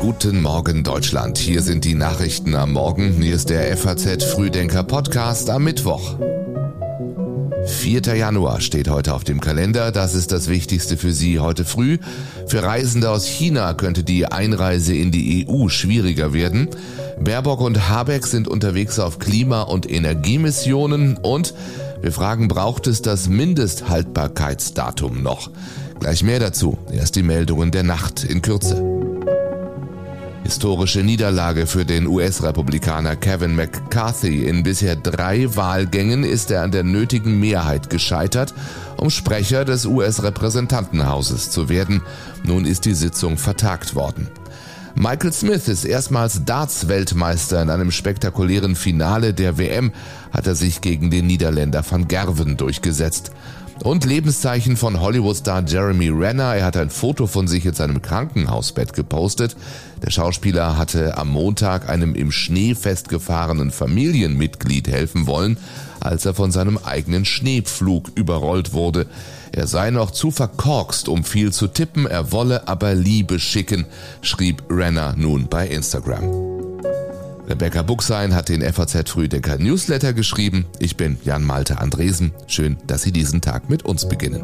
Guten Morgen Deutschland. Hier sind die Nachrichten am Morgen. Hier ist der FAZ Frühdenker Podcast am Mittwoch. 4. Januar steht heute auf dem Kalender. Das ist das Wichtigste für Sie heute früh. Für Reisende aus China könnte die Einreise in die EU schwieriger werden. Baerbock und Habeck sind unterwegs auf Klima- und Energiemissionen und wir fragen, braucht es das Mindesthaltbarkeitsdatum noch? Gleich mehr dazu. Erst die Meldungen der Nacht in Kürze. Historische Niederlage für den US-Republikaner Kevin McCarthy. In bisher drei Wahlgängen ist er an der nötigen Mehrheit gescheitert, um Sprecher des US-Repräsentantenhauses zu werden. Nun ist die Sitzung vertagt worden. Michael Smith ist erstmals Darts-Weltmeister in einem spektakulären Finale der WM, hat er sich gegen den Niederländer van Gerven durchgesetzt. Und Lebenszeichen von Hollywood-Star Jeremy Renner. Er hat ein Foto von sich in seinem Krankenhausbett gepostet. Der Schauspieler hatte am Montag einem im Schnee festgefahrenen Familienmitglied helfen wollen, als er von seinem eigenen Schneepflug überrollt wurde. Er sei noch zu verkorkst, um viel zu tippen, er wolle aber Liebe schicken, schrieb Renner nun bei Instagram. Rebecca Buchsein hat den FAZ Frühdenker Newsletter geschrieben. Ich bin Jan Malte Andresen. Schön, dass Sie diesen Tag mit uns beginnen.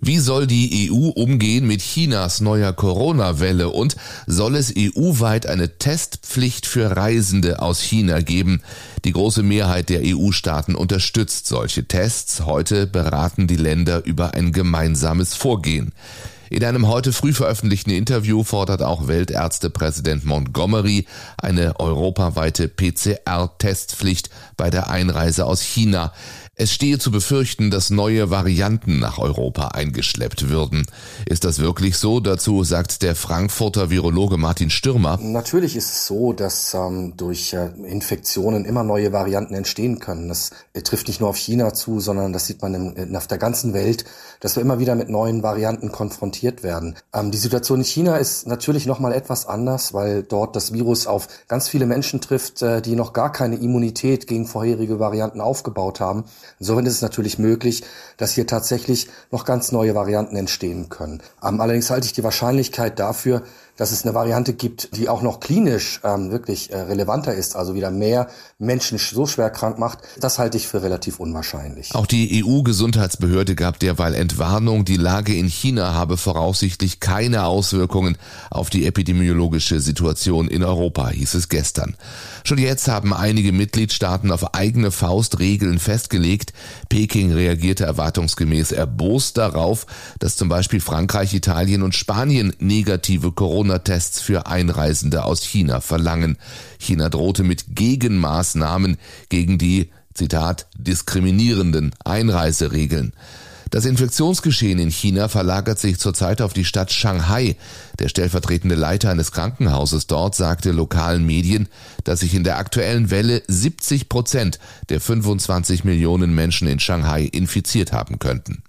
Wie soll die EU umgehen mit Chinas neuer Corona-Welle und soll es EU-weit eine Testpflicht für Reisende aus China geben? Die große Mehrheit der EU-Staaten unterstützt solche Tests. Heute beraten die Länder über ein gemeinsames Vorgehen. In einem heute früh veröffentlichten Interview fordert auch Weltärztepräsident Montgomery eine europaweite PCR-Testpflicht bei der Einreise aus China. Es stehe zu befürchten, dass neue Varianten nach Europa eingeschleppt würden. Ist das wirklich so? Dazu sagt der Frankfurter Virologe Martin Stürmer. Natürlich ist es so, dass ähm, durch äh, Infektionen immer neue Varianten entstehen können. Das äh, trifft nicht nur auf China zu, sondern das sieht man in, in, auf der ganzen Welt, dass wir immer wieder mit neuen Varianten konfrontiert werden. Ähm, die Situation in China ist natürlich nochmal etwas anders, weil dort das Virus auf ganz viele Menschen trifft, äh, die noch gar keine Immunität gegen vorherige Varianten aufgebaut haben. Insofern ist es natürlich möglich, dass hier tatsächlich noch ganz neue Varianten entstehen können. Ähm, allerdings halte ich die Wahrscheinlichkeit dafür, dass es eine Variante gibt, die auch noch klinisch ähm, wirklich äh, relevanter ist, also wieder mehr Menschen so schwer krank macht, das halte ich für relativ unwahrscheinlich. Auch die EU-Gesundheitsbehörde gab derweil Entwarnung, die Lage in China habe voraussichtlich keine Auswirkungen auf die epidemiologische Situation in Europa, hieß es gestern. Schon jetzt haben einige Mitgliedstaaten auf eigene Faust Regeln festgelegt. Peking reagierte erwartungsgemäß erbost darauf, dass zum Beispiel Frankreich, Italien und Spanien negative Corona-Tests für Einreisende aus China verlangen. China drohte mit Gegenmaßnahmen gegen die Zitat, diskriminierenden Einreiseregeln. Das Infektionsgeschehen in China verlagert sich zurzeit auf die Stadt Shanghai. Der stellvertretende Leiter eines Krankenhauses dort sagte lokalen Medien, dass sich in der aktuellen Welle 70 Prozent der 25 Millionen Menschen in Shanghai infiziert haben könnten.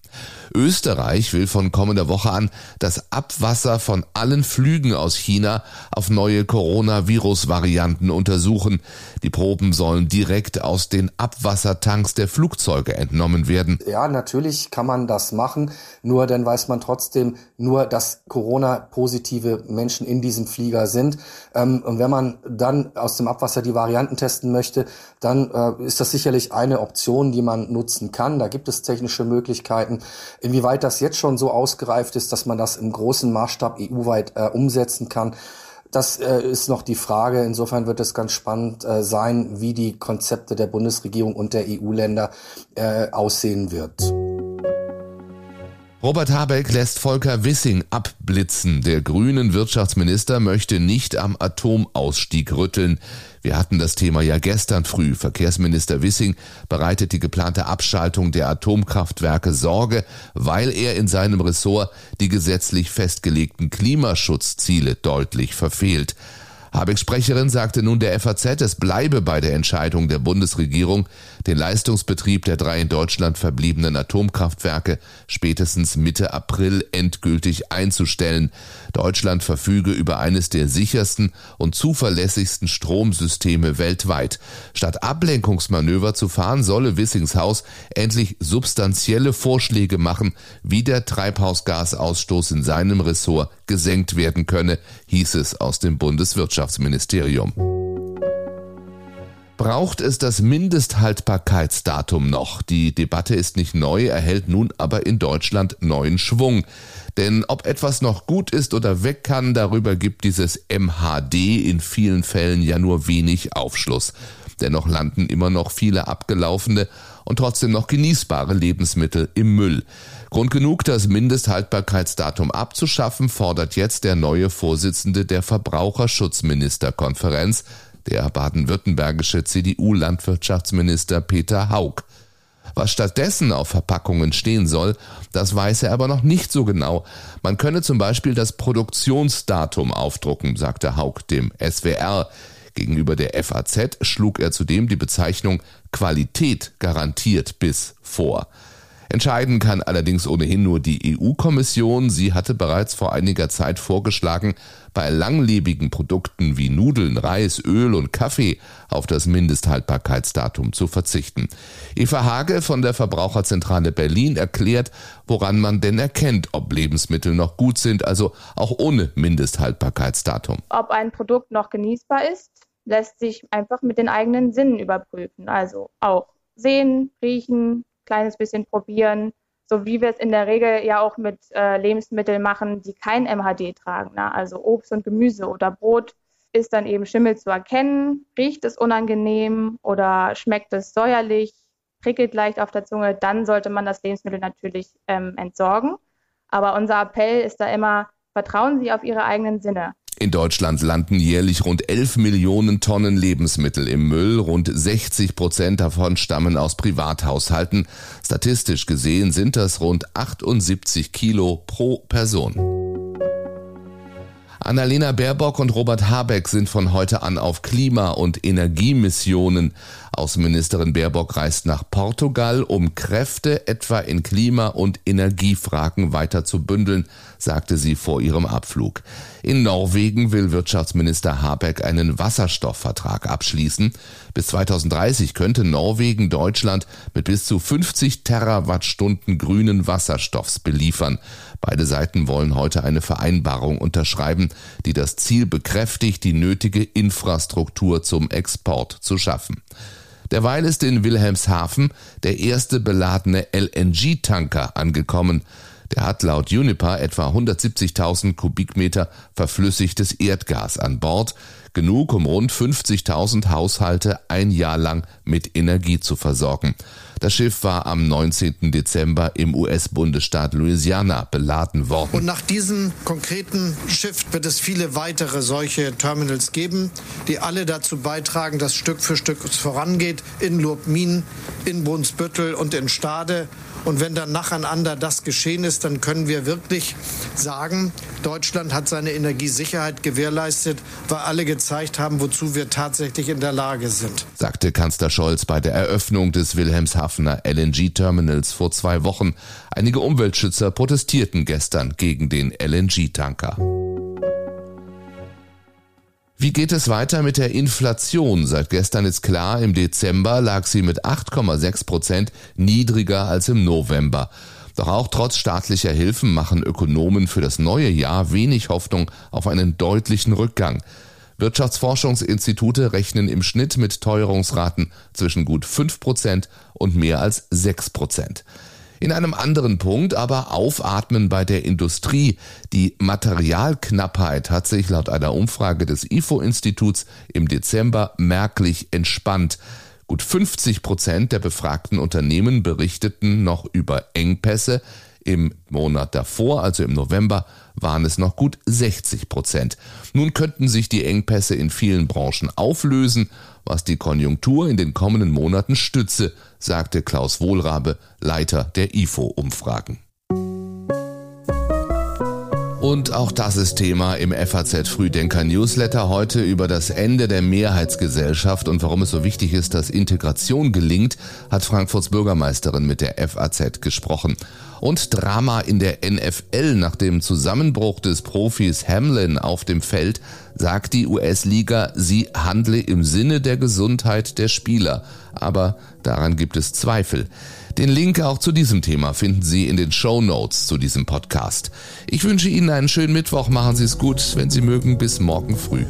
Österreich will von kommender Woche an das Abwasser von allen Flügen aus China auf neue Coronavirus-Varianten untersuchen. Die Proben sollen direkt aus den Abwassertanks der Flugzeuge entnommen werden. Ja, natürlich kann man das machen, nur dann weiß man trotzdem nur, dass Corona-positive Menschen in diesem Flieger sind. Ähm, und wenn man dann aus dem Abwasser die Varianten testen möchte, dann äh, ist das sicherlich eine Option, die man nutzen kann. Da gibt es technische Möglichkeiten. Inwieweit das jetzt schon so ausgereift ist, dass man das im großen Maßstab EU-weit äh, umsetzen kann, das äh, ist noch die Frage. Insofern wird es ganz spannend äh, sein, wie die Konzepte der Bundesregierung und der EU-Länder äh, aussehen wird. Robert Habeck lässt Volker Wissing abblitzen. Der grünen Wirtschaftsminister möchte nicht am Atomausstieg rütteln. Wir hatten das Thema ja gestern früh. Verkehrsminister Wissing bereitet die geplante Abschaltung der Atomkraftwerke Sorge, weil er in seinem Ressort die gesetzlich festgelegten Klimaschutzziele deutlich verfehlt. Habecks Sprecherin sagte nun der FAZ, es bleibe bei der Entscheidung der Bundesregierung, den Leistungsbetrieb der drei in Deutschland verbliebenen Atomkraftwerke spätestens Mitte April endgültig einzustellen. Deutschland verfüge über eines der sichersten und zuverlässigsten Stromsysteme weltweit. Statt Ablenkungsmanöver zu fahren, solle Wissingshaus endlich substanzielle Vorschläge machen, wie der Treibhausgasausstoß in seinem Ressort gesenkt werden könne, hieß es aus dem Bundeswirtschaftsministerium. Braucht es das Mindesthaltbarkeitsdatum noch? Die Debatte ist nicht neu, erhält nun aber in Deutschland neuen Schwung. Denn ob etwas noch gut ist oder weg kann, darüber gibt dieses MHD in vielen Fällen ja nur wenig Aufschluss. Dennoch landen immer noch viele abgelaufene und trotzdem noch genießbare Lebensmittel im Müll. Grund genug, das Mindesthaltbarkeitsdatum abzuschaffen, fordert jetzt der neue Vorsitzende der Verbraucherschutzministerkonferenz, der baden-württembergische CDU-Landwirtschaftsminister Peter Haug. Was stattdessen auf Verpackungen stehen soll, das weiß er aber noch nicht so genau. Man könne zum Beispiel das Produktionsdatum aufdrucken, sagte Haug dem SWR. Gegenüber der FAZ schlug er zudem die Bezeichnung Qualität garantiert bis vor. Entscheiden kann allerdings ohnehin nur die EU-Kommission. Sie hatte bereits vor einiger Zeit vorgeschlagen, bei langlebigen Produkten wie Nudeln, Reis, Öl und Kaffee auf das Mindesthaltbarkeitsdatum zu verzichten. Eva Hage von der Verbraucherzentrale Berlin erklärt, woran man denn erkennt, ob Lebensmittel noch gut sind, also auch ohne Mindesthaltbarkeitsdatum. Ob ein Produkt noch genießbar ist, lässt sich einfach mit den eigenen Sinnen überprüfen. Also auch sehen, riechen, kleines bisschen probieren, so wie wir es in der Regel ja auch mit äh, Lebensmitteln machen, die kein MHD tragen. Ne? Also Obst und Gemüse oder Brot ist dann eben Schimmel zu erkennen. Riecht es unangenehm oder schmeckt es säuerlich, prickelt leicht auf der Zunge, dann sollte man das Lebensmittel natürlich ähm, entsorgen. Aber unser Appell ist da immer, vertrauen Sie auf Ihre eigenen Sinne. In Deutschland landen jährlich rund 11 Millionen Tonnen Lebensmittel im Müll. Rund 60 Prozent davon stammen aus Privathaushalten. Statistisch gesehen sind das rund 78 Kilo pro Person. Annalena Baerbock und Robert Habeck sind von heute an auf Klima- und Energiemissionen. Außenministerin Baerbock reist nach Portugal, um Kräfte etwa in Klima- und Energiefragen weiter zu bündeln, sagte sie vor ihrem Abflug. In Norwegen will Wirtschaftsminister Habeck einen Wasserstoffvertrag abschließen. Bis 2030 könnte Norwegen Deutschland mit bis zu 50 Terawattstunden grünen Wasserstoffs beliefern. Beide Seiten wollen heute eine Vereinbarung unterschreiben, die das Ziel bekräftigt, die nötige Infrastruktur zum Export zu schaffen. Derweil ist in Wilhelmshaven der erste beladene LNG-Tanker angekommen. Der hat laut Uniper etwa 170.000 Kubikmeter verflüssigtes Erdgas an Bord, genug um rund 50.000 Haushalte ein Jahr lang mit Energie zu versorgen. Das Schiff war am 19. Dezember im US-Bundesstaat Louisiana beladen worden. Und nach diesem konkreten Schiff wird es viele weitere solche Terminals geben, die alle dazu beitragen, dass Stück für Stück es vorangeht in Lurpmin, in Brunsbüttel und in Stade. Und wenn dann nacheinander das geschehen ist, dann können wir wirklich sagen, Deutschland hat seine Energiesicherheit gewährleistet, weil alle gezeigt haben, wozu wir tatsächlich in der Lage sind. Sagte Kanzler Scholz bei der Eröffnung des Wilhelmshavener LNG-Terminals vor zwei Wochen. Einige Umweltschützer protestierten gestern gegen den LNG-Tanker. Wie geht es weiter mit der Inflation? Seit gestern ist klar, im Dezember lag sie mit 8,6 Prozent niedriger als im November. Doch auch trotz staatlicher Hilfen machen Ökonomen für das neue Jahr wenig Hoffnung auf einen deutlichen Rückgang. Wirtschaftsforschungsinstitute rechnen im Schnitt mit Teuerungsraten zwischen gut 5 Prozent und mehr als 6 Prozent. In einem anderen Punkt aber aufatmen bei der Industrie. Die Materialknappheit hat sich laut einer Umfrage des IFO-Instituts im Dezember merklich entspannt. Gut 50 Prozent der befragten Unternehmen berichteten noch über Engpässe. Im Monat davor, also im November, waren es noch gut 60 Prozent. Nun könnten sich die Engpässe in vielen Branchen auflösen was die Konjunktur in den kommenden Monaten stütze, sagte Klaus Wohlrabe, Leiter der IFO-Umfragen. Und auch das ist Thema im FAZ Frühdenker Newsletter heute über das Ende der Mehrheitsgesellschaft und warum es so wichtig ist, dass Integration gelingt, hat Frankfurts Bürgermeisterin mit der FAZ gesprochen. Und Drama in der NFL nach dem Zusammenbruch des Profis Hamlin auf dem Feld sagt die US-Liga, sie handle im Sinne der Gesundheit der Spieler. Aber daran gibt es Zweifel. Den Link auch zu diesem Thema finden Sie in den Show Notes zu diesem Podcast. Ich wünsche Ihnen einen schönen Mittwoch, machen Sie es gut, wenn Sie mögen, bis morgen früh.